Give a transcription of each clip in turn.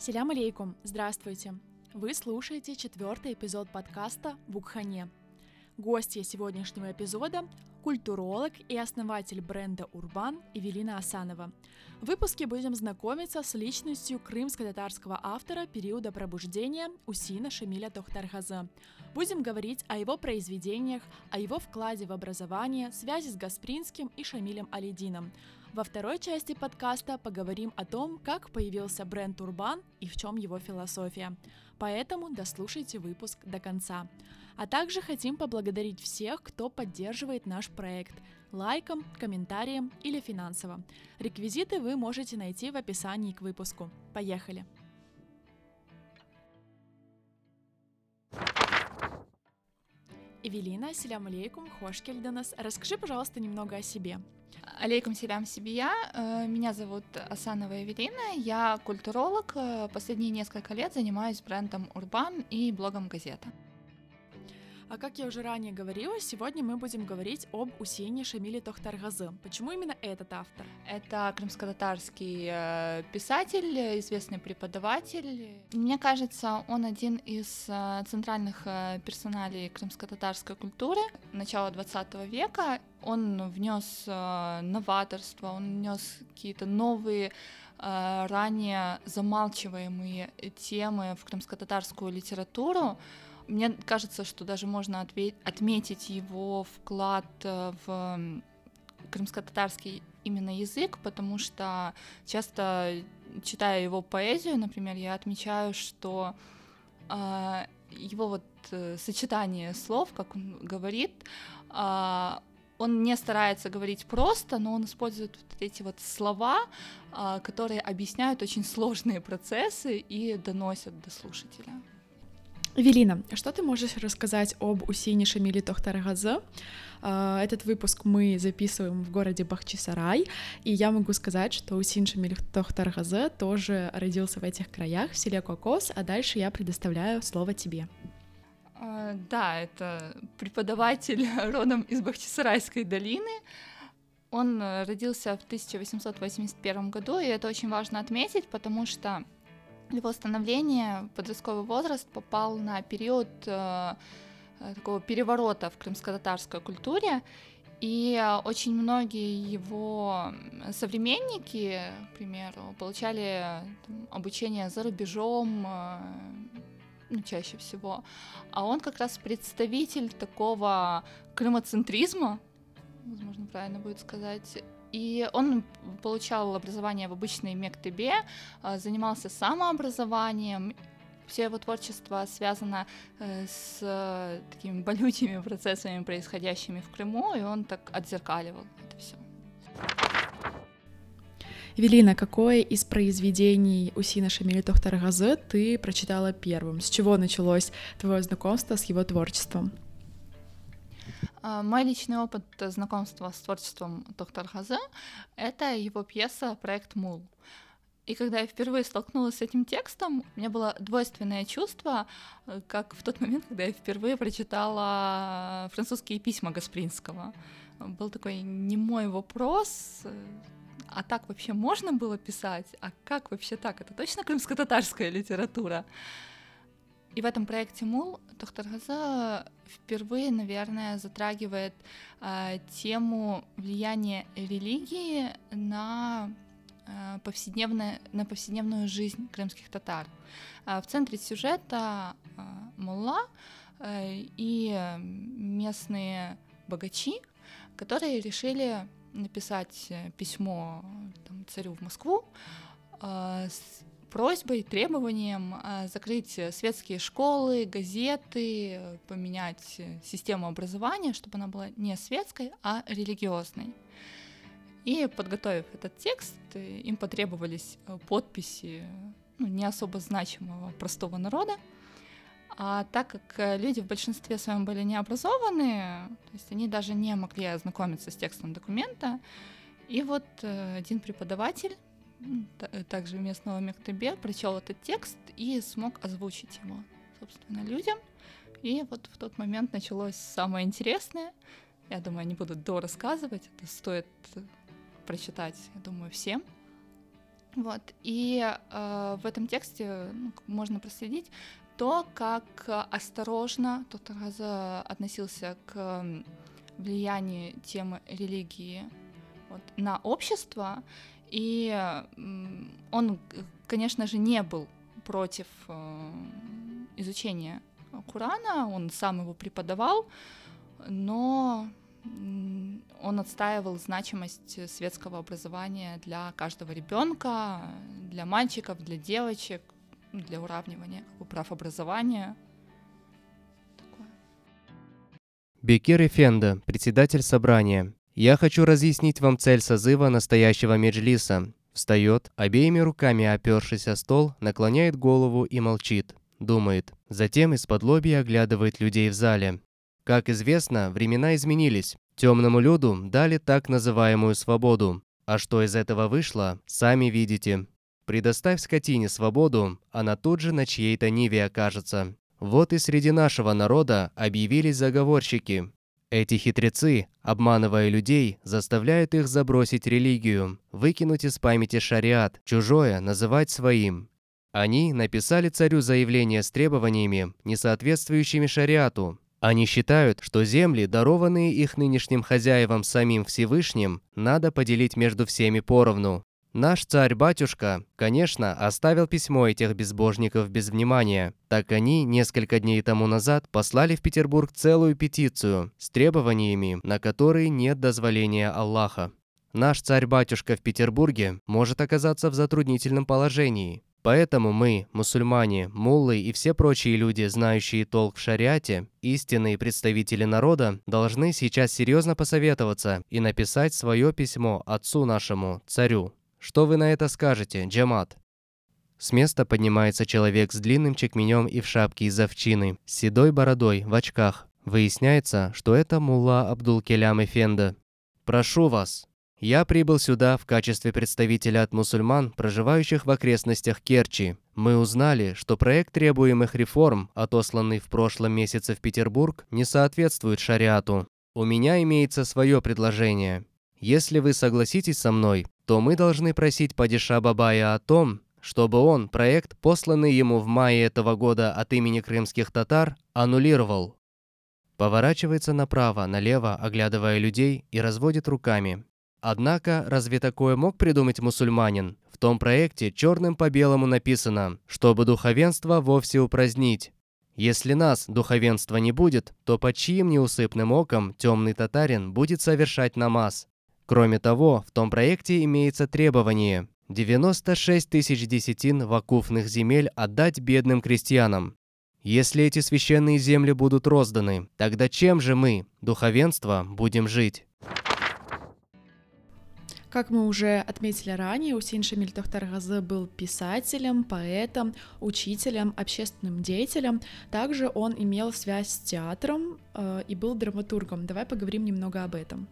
Селям алейкум, здравствуйте! Вы слушаете четвертый эпизод подкаста «Букхане». Гостья сегодняшнего эпизода – культуролог и основатель бренда «Урбан» Эвелина Асанова. В выпуске будем знакомиться с личностью крымско-татарского автора периода пробуждения Усина Шамиля Тохтархаза. Будем говорить о его произведениях, о его вкладе в образование, связи с Гаспринским и Шамилем Алидином – во второй части подкаста поговорим о том, как появился бренд Урбан и в чем его философия. Поэтому дослушайте выпуск до конца. А также хотим поблагодарить всех, кто поддерживает наш проект лайком, комментарием или финансово. Реквизиты вы можете найти в описании к выпуску. Поехали! Эвелина, селям алейкум, хош кельданас. Расскажи, пожалуйста, немного о себе. Алейкум селям я. Э, меня зовут Асанова Эвелина, я культуролог. Э, последние несколько лет занимаюсь брендом Урбан и блогом Газета. А как я уже ранее говорила, сегодня мы будем говорить об Усене Шамиле Тохтаргазы. Почему именно этот автор? Это крымско-татарский э, писатель, известный преподаватель. Мне кажется, он один из э, центральных э, персоналей крымско-татарской культуры начала 20 века. Он внес новаторство, он внес какие-то новые ранее замалчиваемые темы в крымско-татарскую литературу. Мне кажется, что даже можно отметить его вклад э, в крымско-татарский именно язык, потому что часто читая его поэзию, например, я отмечаю, что э, его вот э, сочетание слов, как он говорит, э, он не старается говорить просто, но он использует вот эти вот слова, э, которые объясняют очень сложные процессы и доносят до слушателя. Велина, что ты можешь рассказать об Усине Шамиле Тохтаргазы? А, этот выпуск мы записываем в городе Бахчисарай, и я могу сказать, что Усин Шамиль Тохтаргазы тоже родился в этих краях, в селе Кокос, а дальше я предоставляю слово тебе. А, да, это преподаватель родом из Бахчисарайской долины. Он э, родился в 1881 году, и это очень важно отметить, потому что его становления подростковый возраст попал на период э, такого переворота в крымско-татарской культуре, и очень многие его современники, к примеру, получали там, обучение за рубежом, э, ну, чаще всего. А он как раз представитель такого крымоцентризма, возможно, правильно будет сказать, и он получал образование в обычной мектебе, а, занимался самообразованием. Все его творчество связано э, с э, такими болючими процессами, происходящими в Крыму, и он так отзеркаливал это все. Велина, какое из произведений Усина Шамиля Тохтаргазы ты прочитала первым? С чего началось твое знакомство с его творчеством? А, мой личный опыт знакомства с творчеством доктор Хазе — это его пьеса «Проект Мул». И когда я впервые столкнулась с этим текстом, у меня было двойственное чувство, как в тот момент, когда я впервые прочитала французские письма Гаспринского. Был такой немой вопрос, а так вообще можно было писать? А как вообще так? Это точно крымско-татарская литература? И в этом проекте МУЛ доктор Газа впервые, наверное, затрагивает э, тему влияния религии на э, повседневное, на повседневную жизнь крымских татар. Э, в центре сюжета э, мулла э, и местные богачи, которые решили написать письмо там, царю в Москву э, с просьбой, требованием а, закрыть светские школы, газеты, поменять систему образования, чтобы она была не светской, а религиозной. И подготовив этот текст, им потребовались э, подписи ну, не особо значимого простого народа. А так как э, люди в большинстве своем были необразованные, то есть они даже не могли ознакомиться с текстом документа, и вот э, один преподаватель Э, также местного Мектебе, прочел этот текст и смог озвучить его, собственно, людям. И вот в тот момент началось самое интересное. Я думаю, я не буду до рассказывать, это стоит э, прочитать, я думаю, всем. Вот. И э, в этом тексте ну, можно проследить то, как осторожно доктор Газа относился к влиянию темы религии вот, на общество. И он, конечно же, не был против э, изучения Курана, он сам его преподавал, но он отстаивал значимость светского образования для каждого ребенка, для мальчиков, для девочек, для уравнивания прав образования. Бекир Эфенда, председатель собрания. Я хочу разъяснить вам цель созыва настоящего меджлиса. Встает, обеими руками опершись стол, наклоняет голову и молчит. Думает. Затем из-под лобья оглядывает людей в зале. Как известно, времена изменились. Темному люду дали так называемую свободу. А что из этого вышло, сами видите. Предоставь скотине свободу, она тут же на чьей-то ниве окажется. Вот и среди нашего народа объявились заговорщики. Эти хитрецы, обманывая людей, заставляют их забросить религию, выкинуть из памяти шариат, чужое называть своим. Они написали царю заявление с требованиями, не соответствующими шариату. Они считают, что земли, дарованные их нынешним хозяевам самим Всевышним, надо поделить между всеми поровну. Наш царь-батюшка, конечно, оставил письмо этих безбожников без внимания, так они несколько дней тому назад послали в Петербург целую петицию с требованиями, на которые нет дозволения Аллаха. Наш царь-батюшка в Петербурге может оказаться в затруднительном положении. Поэтому мы, мусульмане, муллы и все прочие люди, знающие толк в шариате, истинные представители народа, должны сейчас серьезно посоветоваться и написать свое письмо отцу нашему, царю, что вы на это скажете, Джамат?» С места поднимается человек с длинным чекменем и в шапке из овчины, с седой бородой, в очках. Выясняется, что это мулла Абдул-Келям Эфенда. «Прошу вас, я прибыл сюда в качестве представителя от мусульман, проживающих в окрестностях Керчи. Мы узнали, что проект требуемых реформ, отосланный в прошлом месяце в Петербург, не соответствует шариату. У меня имеется свое предложение. Если вы согласитесь со мной, то мы должны просить Падиша Бабая о том, чтобы он проект, посланный ему в мае этого года от имени крымских татар, аннулировал. Поворачивается направо, налево, оглядывая людей и разводит руками. Однако, разве такое мог придумать мусульманин? В том проекте черным по белому написано, чтобы духовенство вовсе упразднить. Если нас, духовенства, не будет, то под чьим неусыпным оком темный татарин будет совершать намаз? Кроме того, в том проекте имеется требование 96 тысяч десятин вакуфных земель отдать бедным крестьянам. Если эти священные земли будут розданы, тогда чем же мы, духовенство, будем жить? Как мы уже отметили ранее, Усин Шамиль Тохтаргазы был писателем, поэтом, учителем, общественным деятелем. Также он имел связь с театром э, и был драматургом. Давай поговорим немного об этом.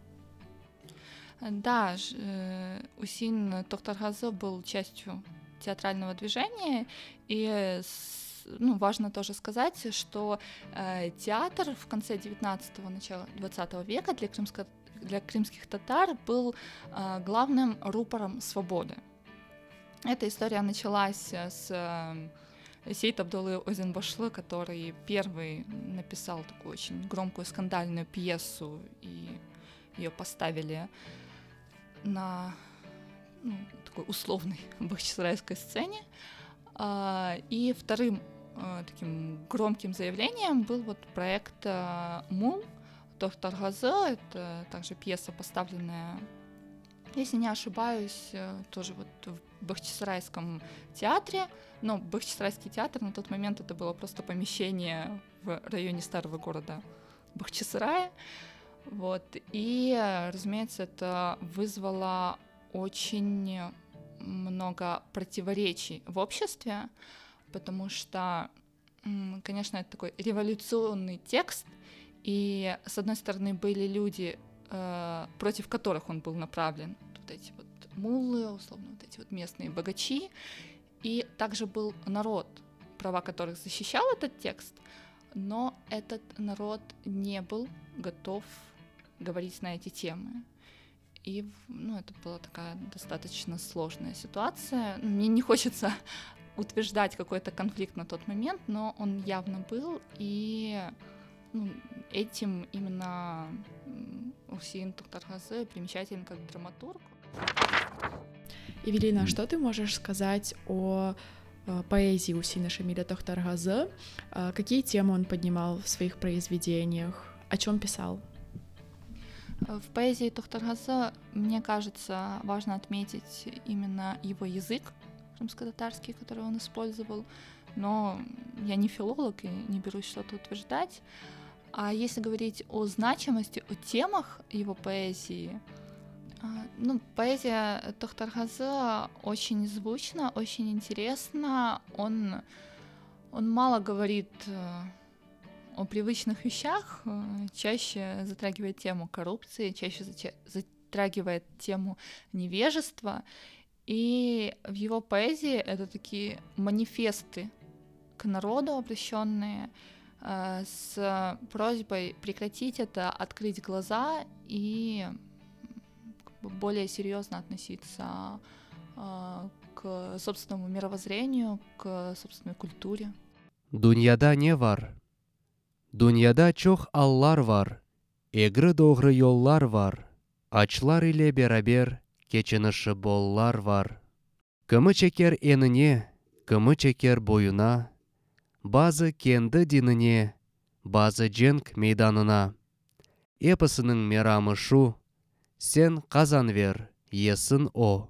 Да, э, Усин Тохтаргазы был частью театрального движения, и ну, важно тоже сказать, что э, театр в конце 19-го, начала 20 века для, крымско, для крымских татар был э, главным рупором свободы. Эта история началась с э, Сейт Абдулы Озенбашлы, который первый написал такую очень громкую скандальную пьесу, и ее поставили на ну, такой условной бахчисарайской сцене. А, и вторым а, таким громким заявлением был вот проект а, «Мул», «Доктор Газе». Это также пьеса, поставленная, если не ошибаюсь, э, тоже вот в Бахчисарайском театре. Но Бахчисарайский театр на тот момент это было просто помещение в районе старого города Бахчисарая. Вот. И, разумеется, это вызвало очень много противоречий в обществе, потому что, конечно, это такой революционный текст, и, с одной стороны, были люди, э, против которых он был направлен, вот эти вот мулы, условно, вот эти вот местные богачи, и также был народ, права которых защищал этот текст, но этот народ не был готов говорить на эти темы. и ну, это была такая достаточно сложная ситуация. Мне не хочется утверждать какой-то конфликт на тот момент, но он явно был, и ну, этим именно Усин Тухтархазы примечателен как драматург. Евелина, что ты можешь сказать о э, поэзии Усина Шамиля Тохтаргазы? Какие темы он поднимал в своих произведениях? О чем писал? В поэзии Тохтаргазы, мне кажется, важно отметить именно его язык, крымско-татарский, который он использовал, но я не филолог и не берусь что-то утверждать. А если говорить о значимости, о темах его поэзии, а, ну, поэзия Тохтархазы очень звучна, очень интересна. Он, он мало говорит э, о привычных вещах, э, чаще затрагивает тему коррупции, чаще затрагивает тему невежества. И в его поэзии это такие манифесты к народу обращенные э, с просьбой прекратить это, открыть глаза и более серьезно относиться э, к собственному мировоззрению, к собственной культуре. Дуньяда не вар. Дүнияда чоқ аллар бар, егрі-доғры yollar бар, ачлар иле берабер, кечініші боллар бар. Кымы чекер еніне, Кымы чекер бойына, базы кенді диніне, базы женг мейданына. Эпісінің мерамы шу, сен қазан вер, есін о.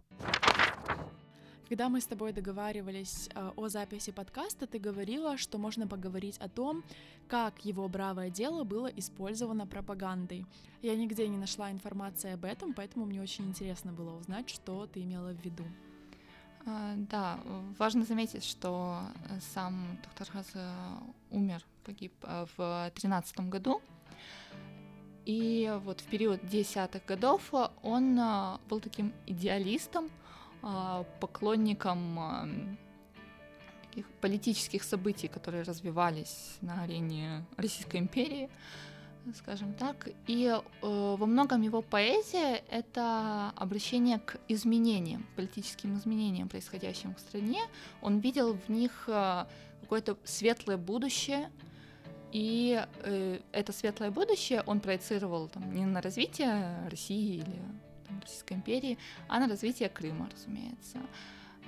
Когда мы с тобой договаривались э, о записи подкаста, ты говорила, что можно поговорить о том, как его бравое дело было использовано пропагандой. Я нигде не нашла информации об этом, поэтому мне очень интересно было узнать, что ты имела в виду. А, да, важно заметить, что э, сам доктор Хаз умер, погиб э, в тринадцатом году. И вот в период десятых годов он был таким идеалистом, поклонником а, таких политических событий, которые развивались на арене Российской империи, скажем так. И э, во многом его поэзия — это обращение к изменениям, политическим изменениям, происходящим в стране. Он видел в них э, какое-то светлое будущее, и э, это светлое будущее он проецировал там, не на развитие России или Российской империи, а на развитие Крыма, разумеется.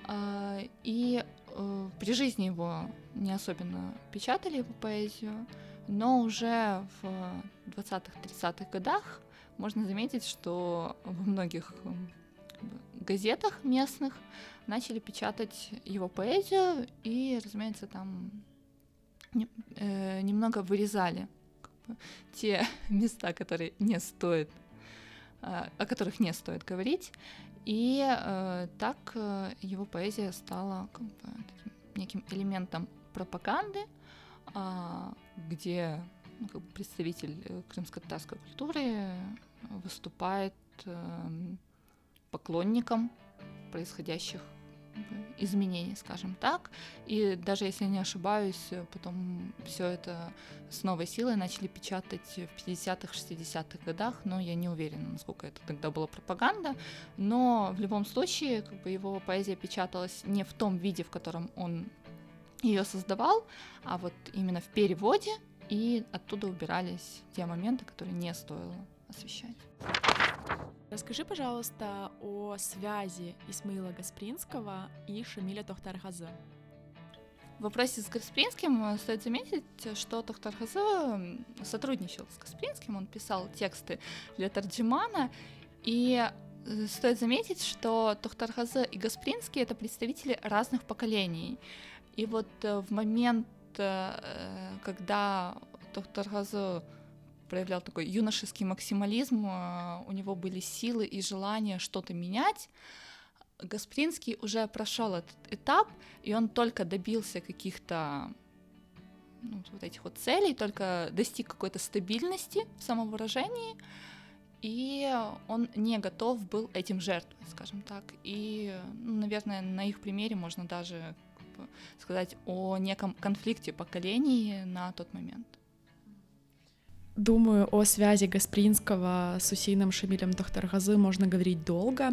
А, и э, при жизни его не особенно печатали его поэзию, но уже в 20-30-х годах можно заметить, что во многих газетах местных начали печатать его поэзию, и, разумеется, там э, немного вырезали как бы, те места, которые не стоит о которых не стоит говорить. И э, так э, его поэзия стала как бы, таким неким элементом пропаганды, э, где ну, как бы представитель э, крымско-татарской культуры выступает э, поклонником происходящих изменений, скажем так. И даже если не ошибаюсь, потом все это с новой силой начали печатать в 50-х, 60-х годах, но я не уверена, насколько это тогда была пропаганда. Но в любом случае, как бы его поэзия печаталась не в том виде, в котором он ее создавал, а вот именно в переводе, и оттуда убирались те моменты, которые не стоило освещать. Расскажи, пожалуйста, о связи Исмаила Гаспринского и Шамиля Тохтархазы. В вопросе с Гаспринским э, стоит заметить, что Тохтархазы сотрудничал с Гаспринским, он писал тексты для Тарджимана, и э, стоит заметить, что Тохтархазы и Гаспринский — это представители разных поколений. И вот э, в момент, когда Тохтархазы проявлял такой юношеский максимализм, а, у него были силы и желание что-то менять. Гаспринский уже прошел этот этап, и он только добился каких-то ну, вот этих вот целей, только достиг какой-то стабильности в самовыражении, и он не готов был этим жертвовать, скажем так. И, ну, наверное, на их примере можно даже сказать о неком конфликте поколений на тот момент. Думаю, о связи Гаспринского с Усейном Шамилем Тохтаргазы можно говорить долго.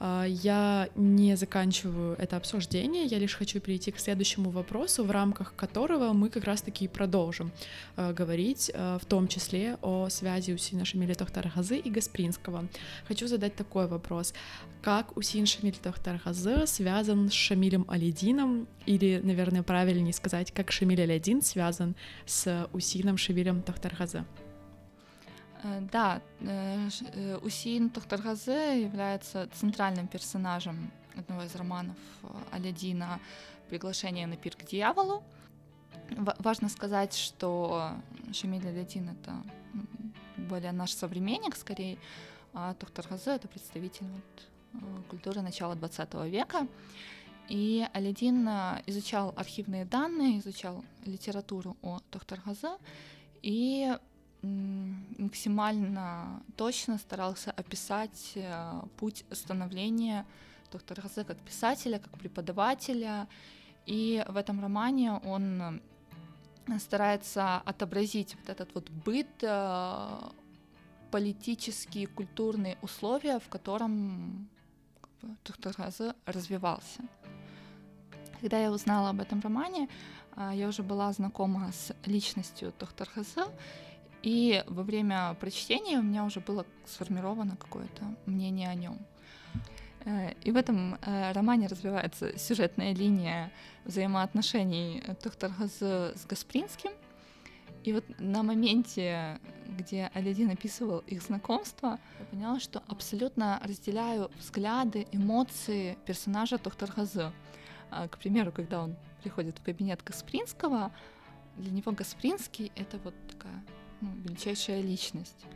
А, я не заканчиваю это обсуждение, я лишь хочу перейти к следующему вопросу, в рамках которого мы как раз-таки продолжим а, говорить, а, в том числе о связи Усейна Шамиля Тохтаргазы и Гаспринского. Хочу задать такой вопрос. Как Усейн Шамиль Тохтаргазы связан с Шамилем Алидином, или, наверное, правильнее сказать, как Шамиль Алидин связан с Усейном Шамилем Тохтаргазы? Э, да, э, э, Усин Тохтаргазе является центральным персонажем одного из романов Алядина «Приглашение на пир к дьяволу». Важно сказать, что Шамиль Алядин — это более наш современник, скорее, а Тохтаргазе — это представитель вот, культуры начала 20 века. И Алядин изучал архивные данные, изучал литературу о Тохтаргазе, и максимально точно старался описать э, путь становления доктора Хазе как писателя, как преподавателя. И в этом романе он э, старается отобразить вот этот вот быт, э, политические, культурные условия, в котором доктор Хазе развивался. Когда я узнала об этом романе, я уже была знакома с личностью доктора Хазе, и во время прочтения у меня уже было сформировано какое-то мнение о нем. Э, и в этом э, романе развивается сюжетная линия взаимоотношений доктора Газы с Гаспринским. И вот на моменте, где Алядин описывал их знакомство, я поняла, что абсолютно разделяю взгляды, эмоции персонажа доктора Газы. А, к примеру, когда он приходит в кабинет Гаспринского, для него Гаспринский — это вот такая ну, величайшая личность.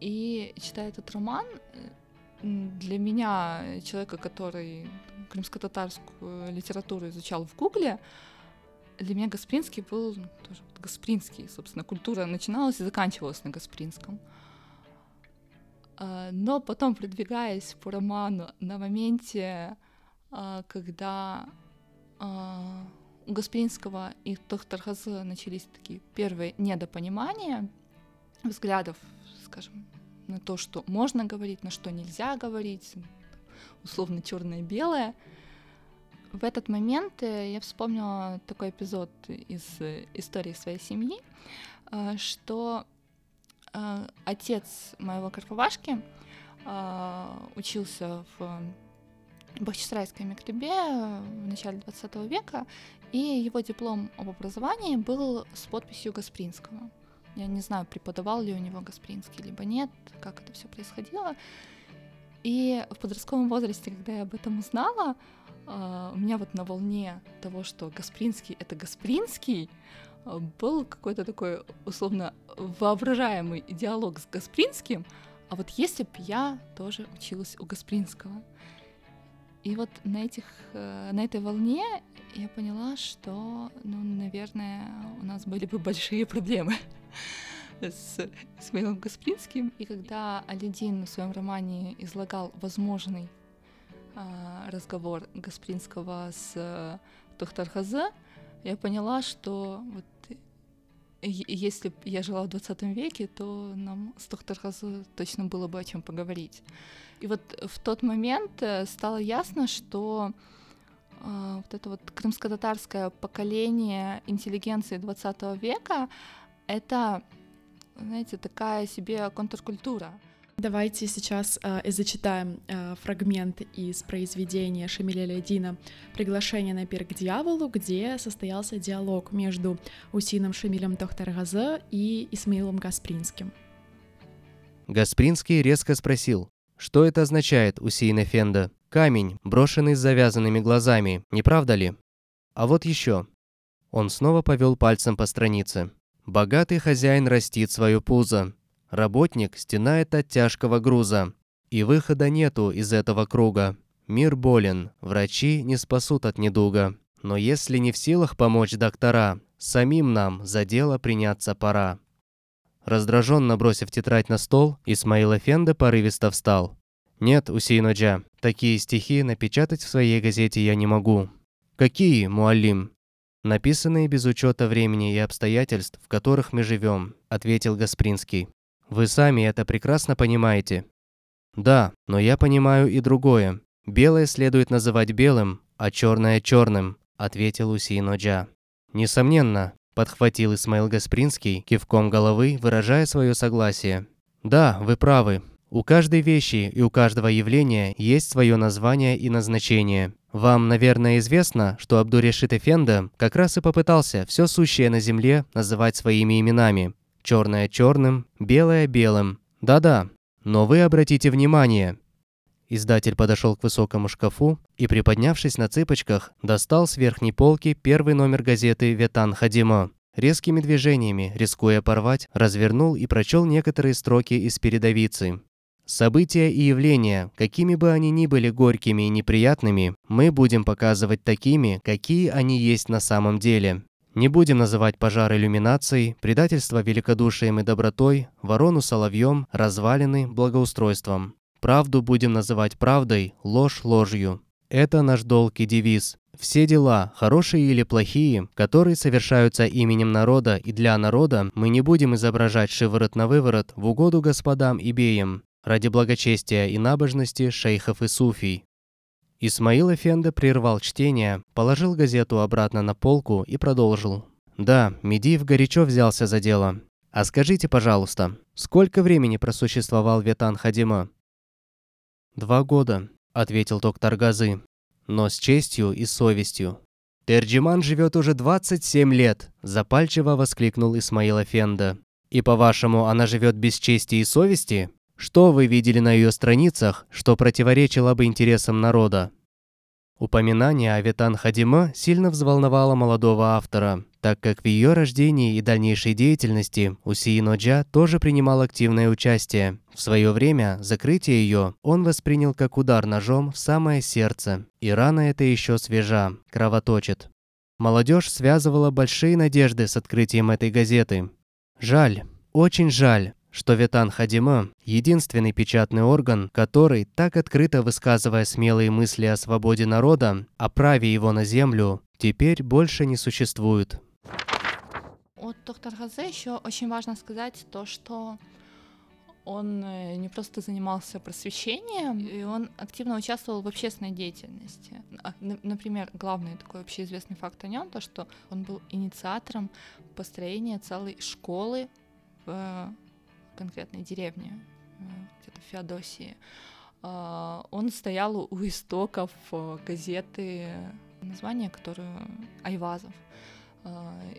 И читая этот роман, для меня, человека, который крымско-татарскую литературу изучал в Гугле, для меня Гаспринский был ну, тоже Гаспринский, собственно, культура начиналась и заканчивалась на Гаспринском. А, но потом, продвигаясь по роману, на моменте, а, когда а, у Гаспринского и доктора Газы начались такие первые недопонимания взглядов, скажем, на то, что можно говорить, на что нельзя говорить, условно черное-белое. В этот момент э, я вспомнила такой эпизод из э, истории своей семьи, э, что отец моего Карповашки учился в Бахчисарайской мектебе в начале 20 века, и его диплом об образовании был с подписью Гаспринского. Я не знаю, преподавал ли у него Гаспринский, либо нет, как это все происходило. И в подростковом возрасте, когда я об этом узнала, а, у меня вот на волне того, что Гаспринский — это Гаспринский, а, был какой-то такой условно воображаемый диалог с Гаспринским, а вот если бы я тоже училась у Гаспринского — и вот на, этих, э, на этой волне я поняла, что, ну, наверное, у нас были бы большие проблемы с Исмаилом Гаспринским. И когда Алидин в своем романе излагал возможный а, разговор Гаспринского с э, доктор Хазе, я поняла, что вот если бы я жила в 20 веке, то нам с доктор Хазе точно было бы о чем поговорить. И вот в тот момент э, стало ясно, что э, вот это вот крымско-татарское поколение интеллигенции 20 века — это, знаете, такая себе контркультура. Давайте сейчас э, зачитаем э, фрагмент из произведения Шамиля Лядина «Приглашение на пир к дьяволу», где состоялся диалог между Усином Шамилем Тохтаргаза и Исмаилом Гаспринским. Гаспринский резко спросил, что это означает, Усейн Эфенда? Камень, брошенный с завязанными глазами, не правда ли? А вот еще. Он снова повел пальцем по странице. Богатый хозяин растит свое пузо. Работник стенает от тяжкого груза. И выхода нету из этого круга. Мир болен, врачи не спасут от недуга. Но если не в силах помочь доктора, самим нам за дело приняться пора. Раздраженно бросив тетрадь на стол, Исмаил Эфенда порывисто встал. «Нет, Усейноджа, такие стихи напечатать в своей газете я не могу». «Какие, Муалим?» написанные без учета времени и обстоятельств, в которых мы живем», — ответил Гаспринский. «Вы сами это прекрасно понимаете». «Да, но я понимаю и другое. Белое следует называть белым, а черное – черным», – ответил Усейн Оджа. «Несомненно», – подхватил Исмаил Гаспринский, кивком головы, выражая свое согласие. «Да, вы правы. У каждой вещи и у каждого явления есть свое название и назначение. Вам, наверное, известно, что Абдурешит Эфенда как раз и попытался все сущее на земле называть своими именами. Черное черным, белое белым. Да-да, но вы обратите внимание. Издатель подошел к высокому шкафу и, приподнявшись на цыпочках, достал с верхней полки первый номер газеты «Ветан Хадимо». Резкими движениями, рискуя порвать, развернул и прочел некоторые строки из передовицы. События и явления, какими бы они ни были горькими и неприятными, мы будем показывать такими, какие они есть на самом деле. Не будем называть пожар иллюминацией, предательство великодушием и добротой, ворону соловьем, развалины благоустройством. Правду будем называть правдой, ложь ложью. Это наш долг и девиз. Все дела, хорошие или плохие, которые совершаются именем народа и для народа, мы не будем изображать шиворот на выворот в угоду господам и беям, ради благочестия и набожности шейхов и суфий. Исмаил Эфенда прервал чтение, положил газету обратно на полку и продолжил. «Да, Медиев горячо взялся за дело. А скажите, пожалуйста, сколько времени просуществовал Ветан Хадима?» «Два года», — ответил доктор Газы, «но с честью и совестью». «Терджиман живет уже 27 лет», — запальчиво воскликнул Исмаил Эфенда. «И, по-вашему, она живет без чести и совести?» Что вы видели на ее страницах, что противоречило бы интересам народа? Упоминание о Ветан Хадима сильно взволновало молодого автора, так как в ее рождении и дальнейшей деятельности Усии Ноджа тоже принимал активное участие. В свое время закрытие ее он воспринял как удар ножом в самое сердце, и рана эта еще свежа, кровоточит. Молодежь связывала большие надежды с открытием этой газеты. Жаль, очень жаль, что Ветан Хадима – единственный печатный орган, который, так открыто высказывая смелые мысли о свободе народа, о праве его на землю, теперь больше не существует. От доктора Газе еще очень важно сказать то, что он э, не просто занимался просвещением, и он активно участвовал в общественной деятельности. А, например, главный такой общеизвестный факт о нем, то, что он был инициатором построения целой школы в конкретной деревне, э, где-то в Феодосии. А, он стоял у истоков э, газеты, название которую Айвазов э,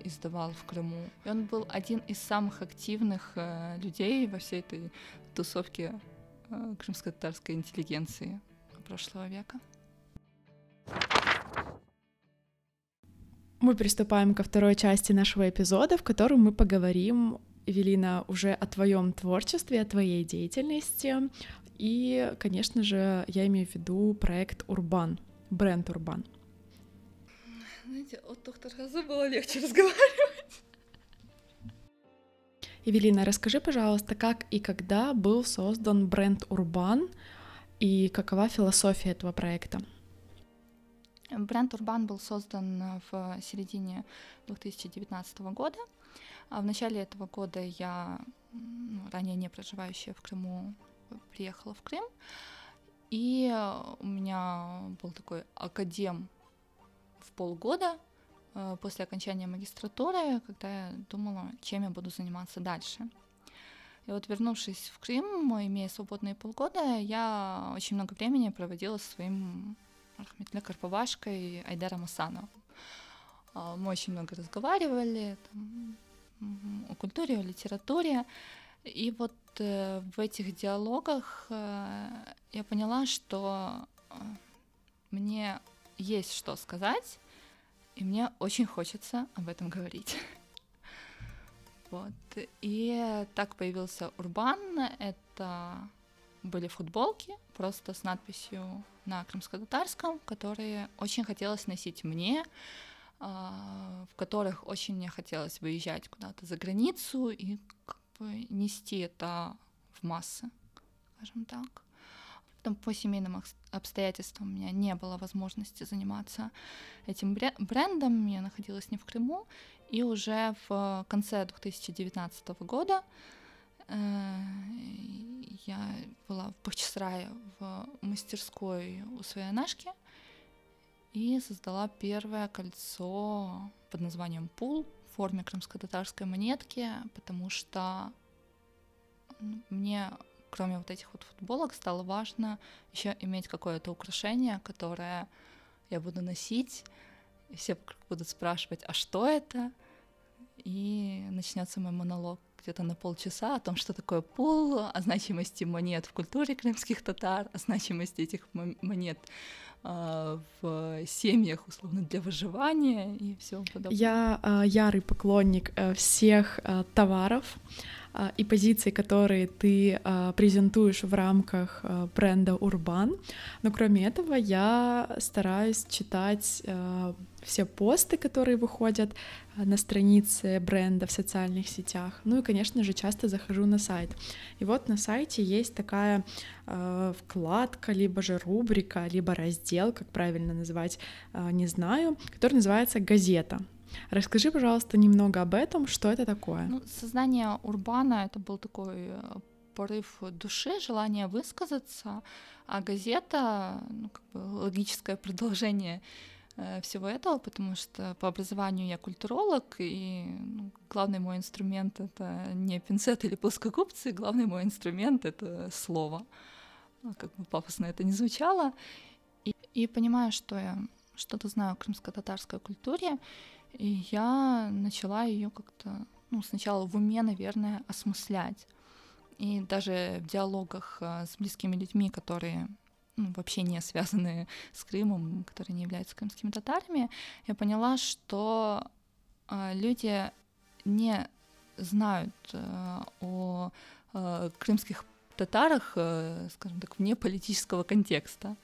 издавал в Крыму. И он был один из самых активных людей во всей этой тусовке крымско-татарской интеллигенции прошлого века. Мы приступаем ко второй части нашего эпизода, в котором мы поговорим Эвелина, уже о твоем творчестве, о твоей деятельности. И, конечно же, я имею в виду проект Урбан, бренд Урбан. Знаете, от доктора Газу было легче разговаривать. Эвелина, расскажи, пожалуйста, как и когда был создан бренд Урбан и какова философия этого проекта? Бренд Урбан был создан в середине 2019 года. А в начале этого года я, ранее не проживающая в Крыму, приехала в Крым, и у меня был такой академ в полгода э, после окончания магистратуры, когда я думала, чем я буду заниматься дальше. И вот вернувшись в Крым, имея свободные полгода, я очень много времени проводила со своим Рахметля Карпавашкой Айдаром Асановым. А, мы очень много разговаривали, там, о культуре, о литературе. И вот э, в этих диалогах э, я поняла, что э, мне есть что сказать, и мне очень хочется об этом говорить. Вот. И так появился Урбан. Это были футболки, просто с надписью на крымско-татарском, которые очень хотелось носить мне, в которых очень мне хотелось выезжать куда-то за границу и как бы нести это в массы, скажем так. Потом по семейным обстоятельствам у меня не было возможности заниматься этим брендом. Я находилась не в Крыму. И уже в конце 2019 года э, я была в Бахчисарае в мастерской у своей Нашки и создала первое кольцо под названием «Пул» в форме крымско-татарской монетки, потому что мне кроме вот этих вот футболок, стало важно еще иметь какое-то украшение, которое я буду носить, и все будут спрашивать, а что это? И начнется мой монолог где-то на полчаса о том, что такое пул, о значимости монет в культуре крымских татар, о значимости этих монет в семьях, условно, для выживания и все подобное. Я э, ярый поклонник э, всех э, товаров, а, и позиции, которые ты а, презентуешь в рамках а, бренда Урбан. Но кроме этого я стараюсь читать все посты, которые выходят на странице бренда в социальных сетях. Ну и, конечно же, часто захожу на сайт. И вот на сайте есть такая э, вкладка, либо же рубрика, либо раздел, как правильно называть, э, не знаю, который называется «Газета». Расскажи, пожалуйста, немного об этом, что это такое. Ну, создание Урбана — это был такой э, порыв души, желание высказаться, а газета ну, как бы логическое продолжение э, всего этого, потому что по образованию я культуролог, и ну, главный мой инструмент — это не пинцет или плоскогубцы, главный мой инструмент — это слово. Как бы пафосно это не звучало. И, и понимаю, что я что-то знаю о крымско-татарской культуре, и я начала ее как-то, ну, сначала в уме, наверное, осмыслять. И даже в диалогах а, с близкими людьми, которые ну, вообще не связаны с Крымом, которые не являются крымскими татарами, я поняла, что э, люди не знают э, о э, крымских татарах, э, скажем так, вне политического контекста.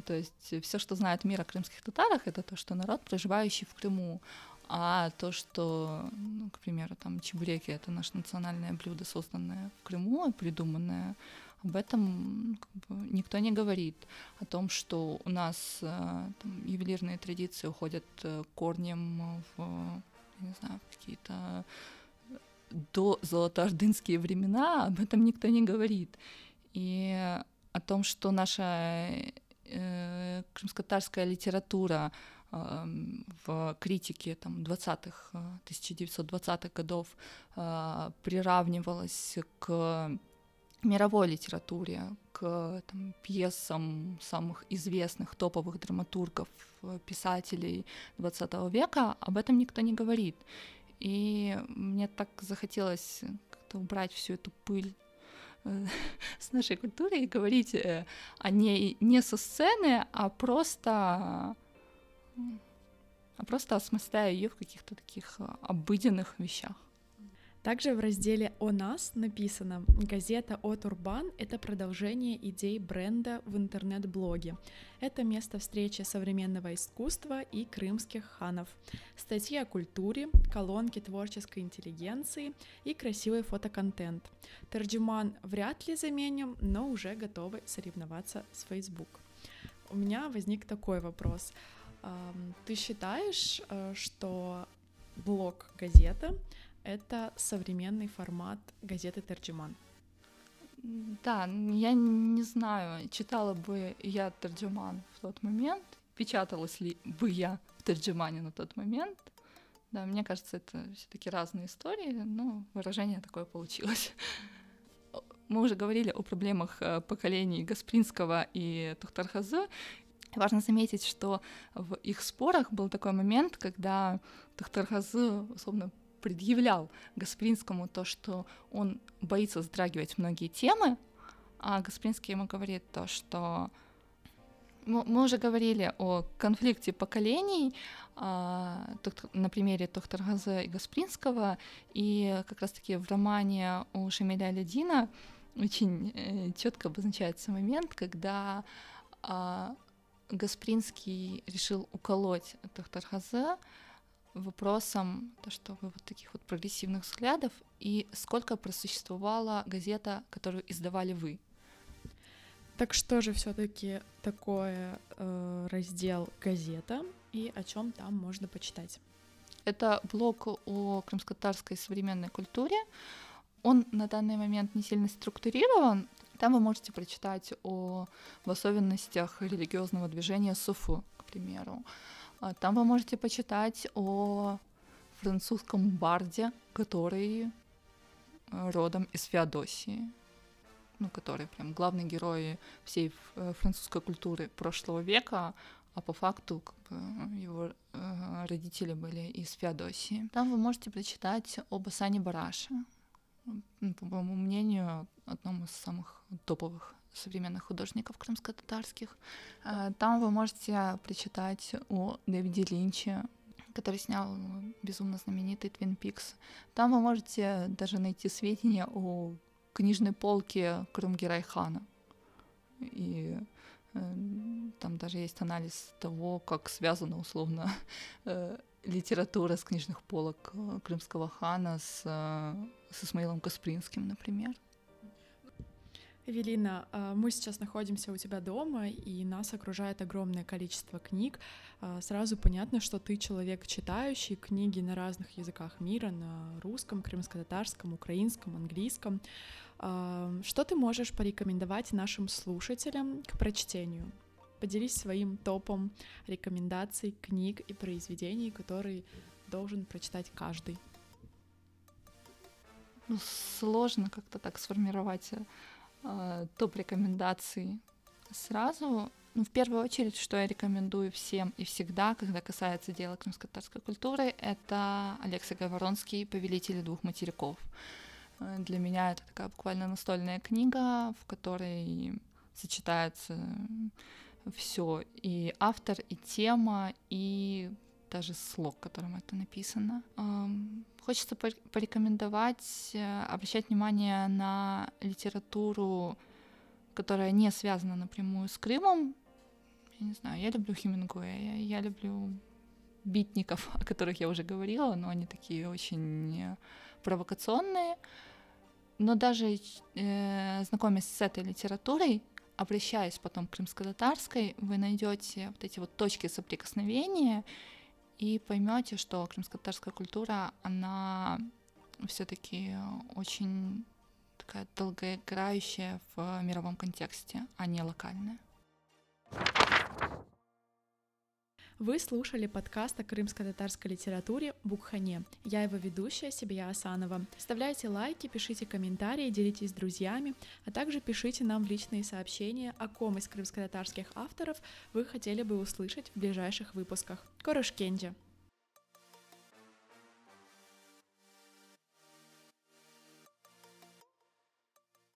То есть все, что знает мир о крымских татарах, это то, что народ, проживающий в Крыму. А то, что, ну, к примеру, там чебуреки — это наше национальное блюдо, созданное в Крыму и придуманное, об этом как бы, никто не говорит. О том, что у нас э, там, ювелирные традиции уходят э, корнем в, не знаю, какие-то до золотоордынские времена, об этом никто не говорит. И о том, что наша э, крымско-татарская литература э, в критике там, 20-х, 1920-х годов э, приравнивалась к мировой литературе, к там, пьесам самых известных топовых драматургов, писателей 20 века, об этом никто не говорит. И мне так захотелось как-то убрать всю эту пыль с нашей культуры и говорить э, о ней не со сцены, а просто, а просто осмысляя ее в каких-то таких э, обыденных вещах. Также в разделе «О нас» написано «Газета от Урбан — это продолжение идей бренда в интернет-блоге. Это место встречи современного искусства и крымских ханов. Статьи о культуре, колонки творческой интеллигенции и красивый фотоконтент. Тарджиман вряд ли заменим, но уже готовы соревноваться с Facebook». У меня возник такой вопрос. Ты считаешь, э, что блог газета это современный формат газеты Терджиман. Да, я не знаю, читала бы я Терджиман в тот момент, печаталась ли бы я в Терджимане на тот момент. Да, мне кажется, это все-таки разные истории, но выражение такое получилось. Мы уже говорили о проблемах э, поколений Гаспринского и Тухтархазы. Важно заметить, что в их спорах был такой момент, когда Тухтархазы, условно, предъявлял Гаспринскому то, что он боится затрагивать многие темы, а Гаспринский ему говорит то, что мы уже говорили о конфликте поколений а, на примере Тохтаргаза и Гаспринского, и как раз-таки в романе у Шамиля Лядина очень э, четко обозначается момент, когда а, Гаспринский решил уколоть Тохтаргаза, вопросом, то, что вы вот таких вот прогрессивных взглядов, и сколько просуществовала газета, которую издавали вы? Так что же все-таки такое э, раздел газета и о чем там можно почитать? Это блог о крымско-татарской современной культуре. Он на данный момент не сильно структурирован. Там вы можете прочитать о в особенностях религиозного движения Суфу, к примеру. А там вы можете почитать о французском барде, который э, родом из Феодосии, ну, который прям главный герой всей э, французской культуры прошлого века, а по факту как бы, его э, родители были из Феодосии. Там вы можете прочитать об Асане Бараше, по моему мнению, одном из самых топовых современных художников крымско-татарских. Там вы можете прочитать о Дэвиде Линче, который снял безумно знаменитый Твин Пикс. Там вы можете даже найти сведения о книжной полке Крымги Райхана. И э, там даже есть анализ того, как связана условно э, литература с книжных полок э, крымского хана с, с Исмаилом Каспринским, например. Эвелина, а, мы сейчас находимся у тебя дома, и нас окружает огромное количество книг. А, сразу понятно, что ты человек читающий книги на разных языках мира, на русском, крымско-татарском, украинском, английском. А, что ты можешь порекомендовать нашим слушателям к прочтению? Поделись своим топом рекомендаций книг и произведений, которые должен прочитать каждый. Ну, сложно как-то так сформировать э, топ-рекомендаций сразу. Ну, в первую очередь, что я рекомендую всем и всегда, когда касается дела крымско-татарской культуры, это Алексей Говоронский «Повелители двух материков». Э, для меня это такая буквально настольная книга, в которой сочетается все и автор, и тема, и даже слог, которым это написано. Хочется порекомендовать э, обращать внимание на литературу, которая не связана напрямую с Крымом. Я не знаю, я люблю Хемингуэя, я люблю битников, о которых я уже говорила, но они такие очень э, провокационные. Но даже э, знакомясь с этой литературой, обращаясь потом к крымско-татарской, вы найдете вот эти вот точки соприкосновения и поймете, что крымско-татарская культура, она все-таки очень такая долгоиграющая в мировом контексте, а не локальная. Вы слушали подкаст о крымско-татарской литературе «Букхане». Я его ведущая, Сибия Асанова. Ставляйте лайки, пишите комментарии, делитесь с друзьями, а также пишите нам в личные сообщения, о ком из крымско-татарских авторов вы хотели бы услышать в ближайших выпусках. Корошкенджи!